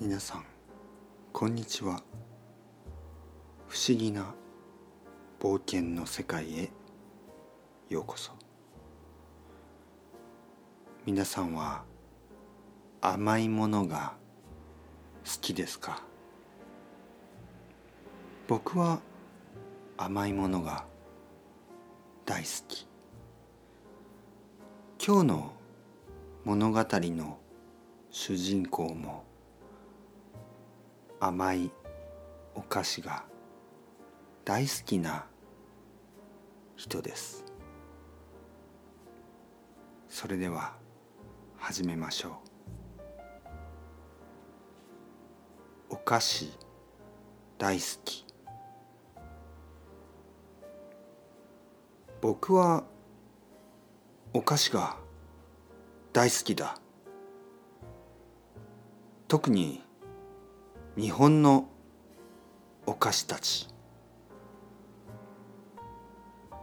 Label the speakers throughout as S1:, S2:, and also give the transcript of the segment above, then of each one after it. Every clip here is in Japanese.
S1: 皆さんこんにちは。不思議な冒険の世界へようこそ。皆さんは甘いものが好きですか？僕は甘いものが大好き。今日の物語の主人公も甘いお菓子が大好きな人です。それでは始めましょう。お菓子大好き。僕はお菓子が大好きだ。特に日本のお菓子たち。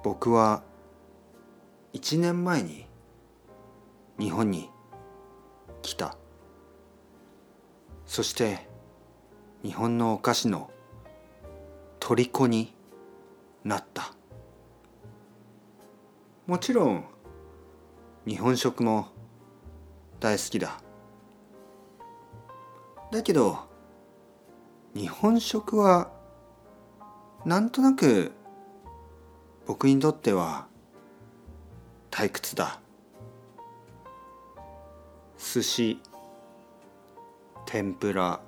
S1: 僕は1年前に日本に来た。そして日本のお菓子の虜になった。もちろん日本食も大好きだ。だけど日本食はなんとなく僕にとっては退屈だ。寿司天ぷら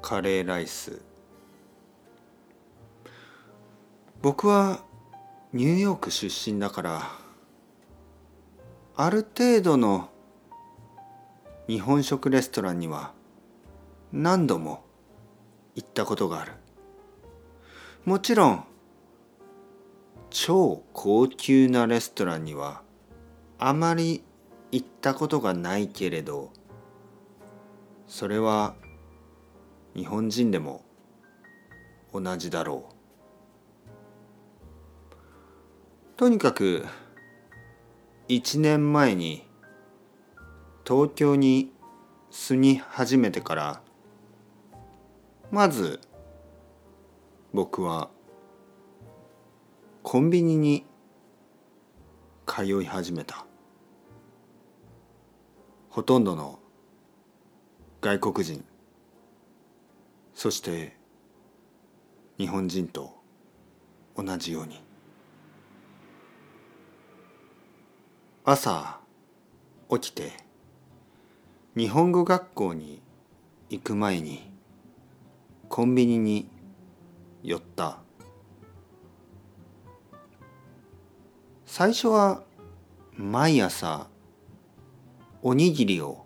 S1: カレーライス。僕はニューヨーク出身だからある程度の日本食レストランには何度も行ったことがある。もちろん超高級なレストランにはあまり行ったことがないけれどそれは日本人でも同じだろう。とにかく1年前に東京に住み始めてからまず僕はコンビニに通い始めた。ほとんどの外国人。そして日本人と同じように。朝起きて日本語学校に行く前にコンビニに寄った。最初は毎朝おにぎりを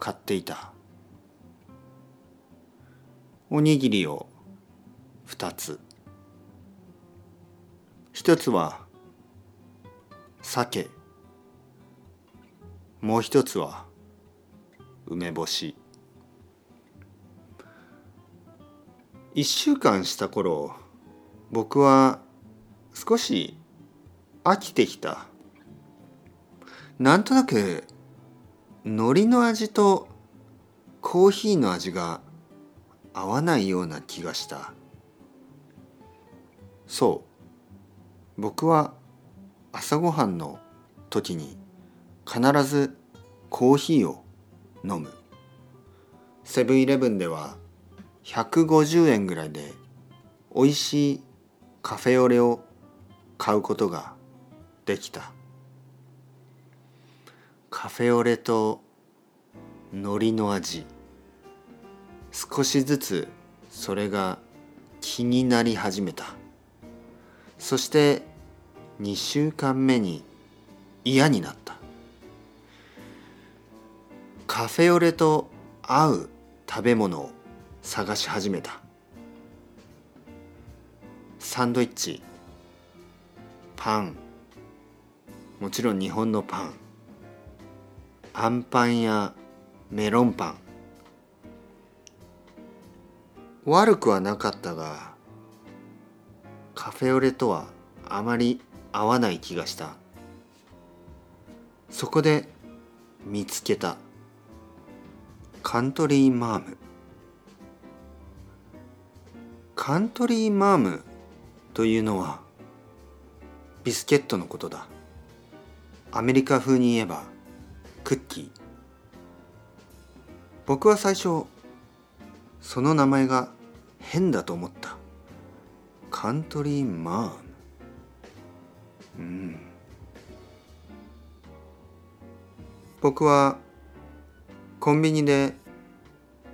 S1: 買っていた。おにぎりを2つ。一つは鮭。もう一つは梅干し。1週間した頃僕は少し飽きてきた。なんとなく海苔の味とコーヒーの味が合わないような気がした。そう。僕は朝ごはんの時に必ずコーヒーを飲む。セブンイレブンでは150円ぐらいで美味しいカフェオレを買うことができた。カフェオレと海苔の味。少しずつそれが気になり始めた。そして2週間目に嫌になった。カフェオレと合う食べ物を探し始めた。サンドイッチ。パン。もちろん日本のパン。あんパンやメロンパン。悪くはなかったがカフェオレとはあまり合わない気がした。そこで見つけた。カントリーマーム。カントリーマームというのはビスケットのことだ。アメリカ風に言えばクッキー。僕は最初その名前が変だと思った。カントリーマーム。うん。僕はコンビニで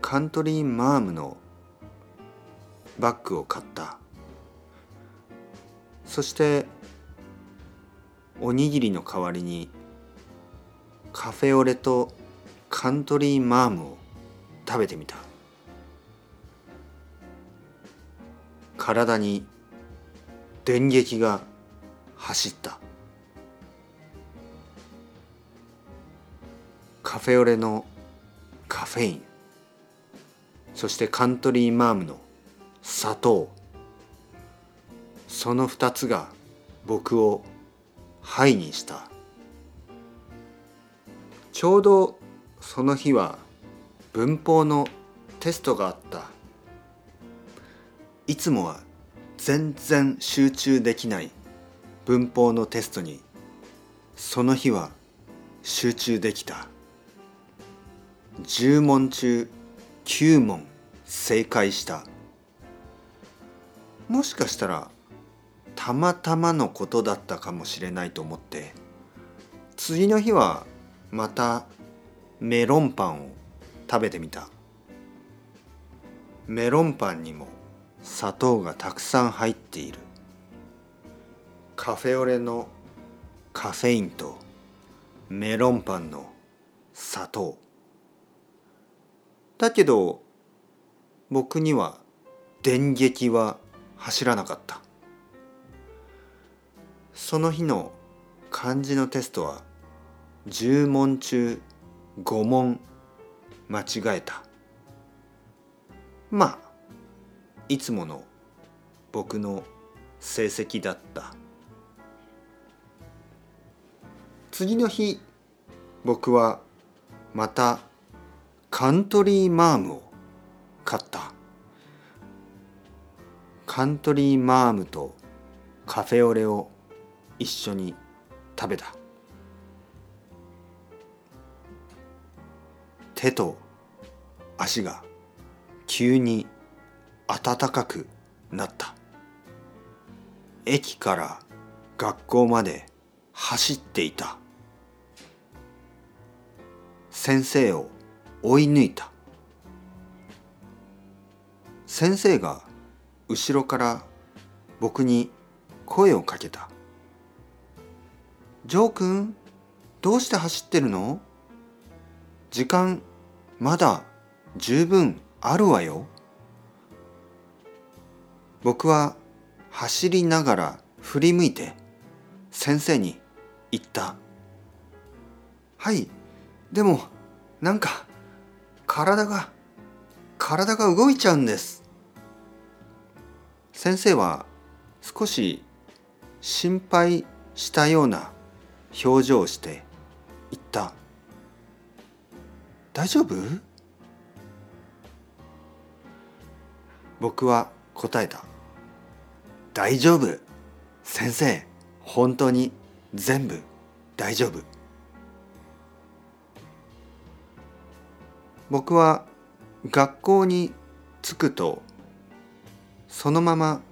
S1: カントリーマームのバッグを買った。そしておにぎりの代わりにカフェオレとカントリーマームを食べてみた。体に電撃が走った。カフェオレのカフェイン。そしてカントリーマームの砂糖。その二つが僕をハイにした。ちょうどその日は文法のテストがあった。いつもは全然集中できない文法のテストにその日は集中できた。10問中9問正解した。もしかしたらたまたまのことだったかもしれないと思って次の日はまたメロンパンを食べてみた。メロンパンにも砂糖がたくさん入っている。カフェオレのカフェインとメロンパンの砂糖。だけど僕には電撃は走らなかった。その日の漢字のテストは10問中5問間違えた。まあいつもの僕の成績だった。次の日僕はまたカントリーマームを買った。カントリーマームとカフェオレを一緒に食べた。手と足が急に暖かくなった。駅から学校まで走っていた。先生を追い抜いた。先生が後ろから僕に声をかけた「ジョー君どうして走ってるの時間まだ十分あるわよ」僕は走りながら振り向いて先生に言った「はいでもなんか体が体が動いちゃうんです。先生は少し心配したような表情をして言った「大丈夫?」僕は答えた「大丈夫。先生本当に全部大丈夫」僕は学校に着くとそのまま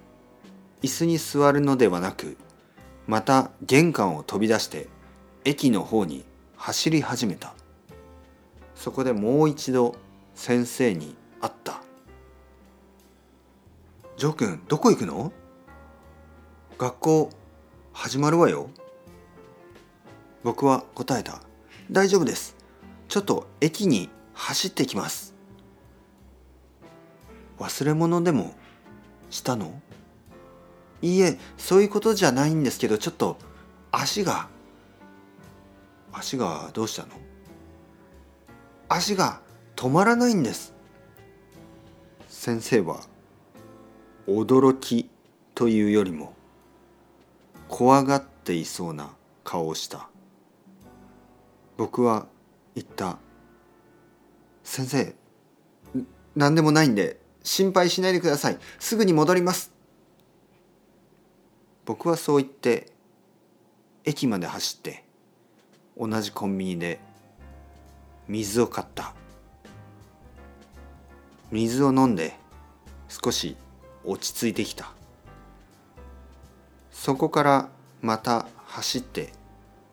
S1: 椅子に座るのではなくまた玄関を飛び出して駅の方に走り始めた。そこでもう一度先生に会った「ジョー君どこ行くの？学校始まるわよ」僕は答えた「大丈夫です。ちょっと駅に走ってきます。忘れ物でもしたの？いいえそういうことじゃないんですけどちょっと足が足がどうしたの？足が止まらないんです。先生は驚きというよりも怖がっていそうな顔をした。僕は言った。先生何でもないんで心配しないでください。すぐに戻ります。僕はそう言って駅まで走って同じコンビニで水を買った。水を飲んで少し落ち着いてきた。そこからまた走って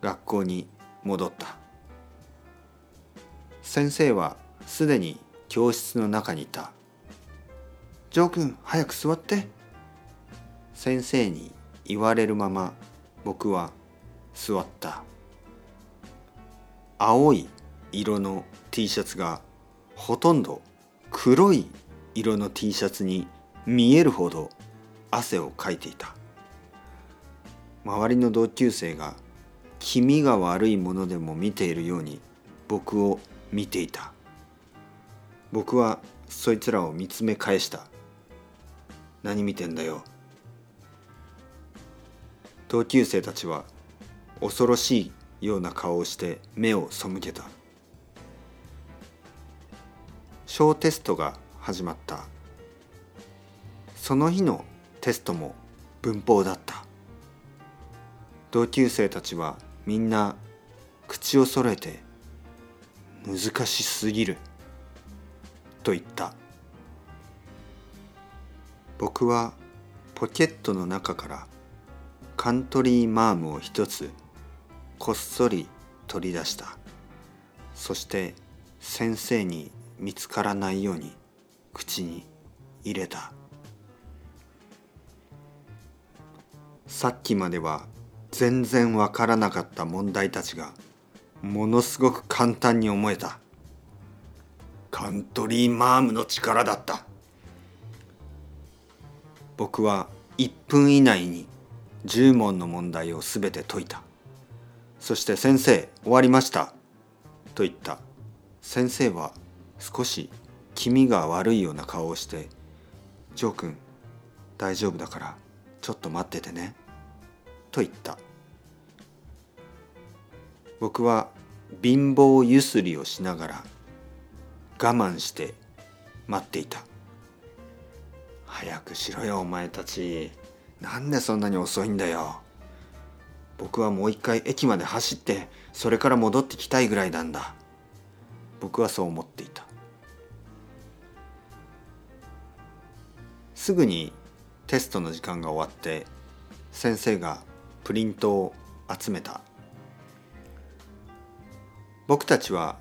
S1: 学校に戻った。先生はすでに教室の中にいた「ジョー君早く座って」先生に言われるまま僕は座った。青い色の T シャツがほとんど黒い色の T シャツに見えるほど汗をかいていた。周りの同級生が気味が悪いものでも見ているように僕を見ていた。僕はそいつらを見つめ返した。何見てんだよ。同級生たちは恐ろしいような顔をして目を背けた。小テストが始まった。その日のテストも文法だった。同級生たちはみんな口を揃えて難しすぎる。と言った。僕はポケットの中からカントリーマームを一つこっそり取り出した。そして先生に見つからないように口に入れた。さっきまでは全然わからなかった問題たちがものすごく簡単に思えた。カントリーマームの力だった。僕は1分以内に10問の問題を全て解いた。そして「先生終わりました」と言った。先生は少し気味が悪いような顔をして「ジョー君大丈夫だからちょっと待っててね」と言った。僕は貧乏ゆすりをしながら我慢して待っていた。早くしろよお前たち。なんでそんなに遅いんだよ。僕はもう一回駅まで走ってそれから戻ってきたいぐらいなんだ。僕はそう思っていた。すぐにテストの時間が終わって先生がプリントを集めた。僕たちは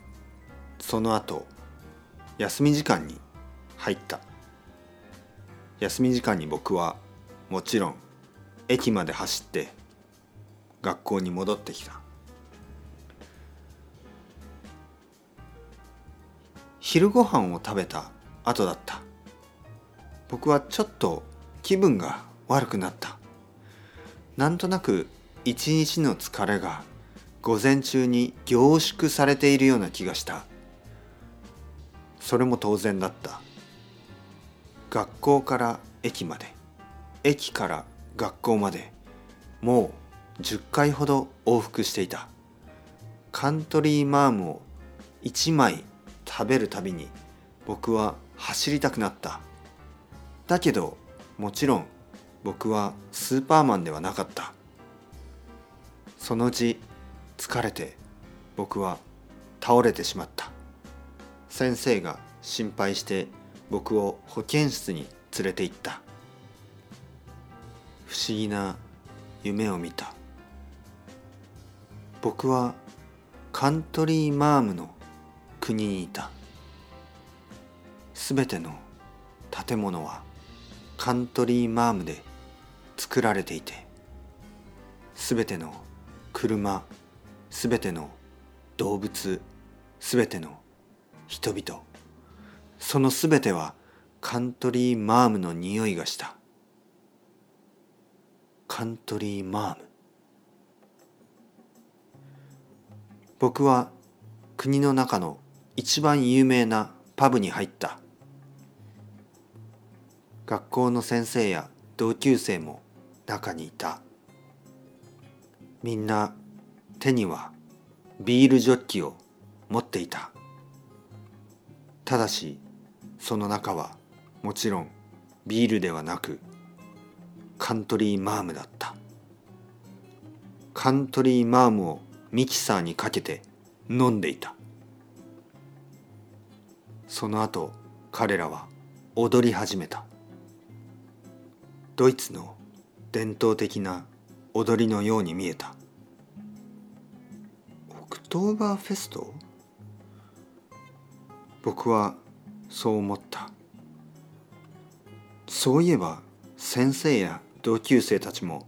S1: その後休み時間に入った。休み時間に僕はもちろん駅まで走って学校に戻ってきた。昼ご飯を食べた後だった。僕はちょっと気分が悪くなった。なんとなく一日の疲れが午前中に凝縮されているような気がした。それも当然だった。学校から駅まで。駅から学校まで。もう10回ほど往復していた。カントリーマームを1枚食べるたびに僕は走りたくなった。だけどもちろん僕はスーパーマンではなかった。そのうち疲れて僕は倒れてしまった。先生が心配して僕を保健室に連れて行った。不思議な夢を見た。僕はカントリーマームの国にいた。すべての建物はカントリーマームで作られていてすべての車すべての動物すべての人々そのすべてはカントリーマームの匂いがした。カントリーマーム。僕は国の中の一番有名なパブに入った。学校の先生や同級生も中にいた。みんな手にはビールジョッキを持っていた。ただしその中はもちろんビールではなくカントリーマームだった。カントリーマームをミキサーにかけて飲んでいた。その後彼らは踊り始めた。ドイツの伝統的な踊りのように見えた。オクトーバーフェスト？僕はそう思った。そういえば先生や同級生たちも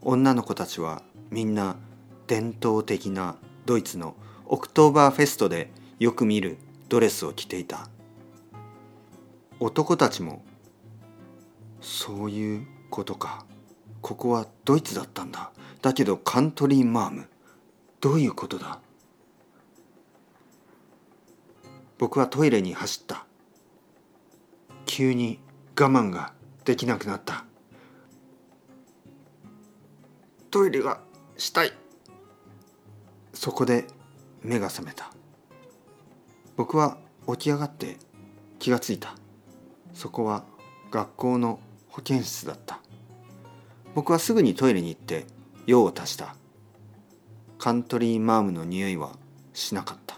S1: 女の子たちはみんな伝統的なドイツのオクトーバーフェストでよく見るドレスを着ていた。男たちもそういうことか。ここはドイツだったんだ。だけどカントリーマーム。どういうことだ？僕はトイレに走った。急に我慢ができなくなった。トイレがしたい。そこで目が覚めた。僕は起き上がって気がついた。そこは学校の保健室だった。僕はすぐにトイレに行って用を足した。カントリーマームの匂いはしなかった。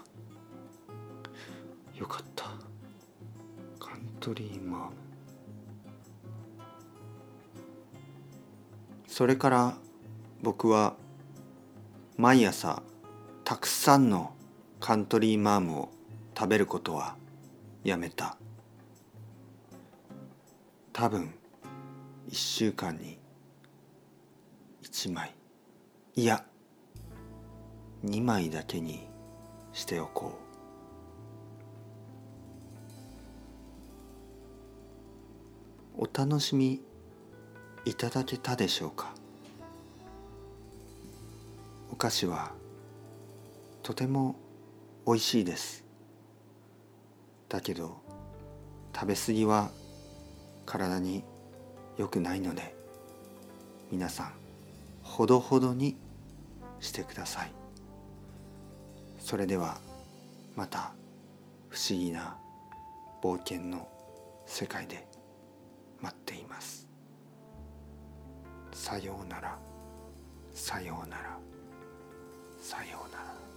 S1: よかった。カントリーマーム。それから僕は毎朝たくさんのカントリーマームを食べることはやめた。多分1週間に1枚。いや2枚だけにしておこう。お楽しみいただけたでしょうか？お菓子はとてもおいしいです。だけど食べ過ぎは体に良くないので皆さんほどほどにしてください。それではまた不思議な冒険の世界で。待っています。さようなら。さようなら。さようなら。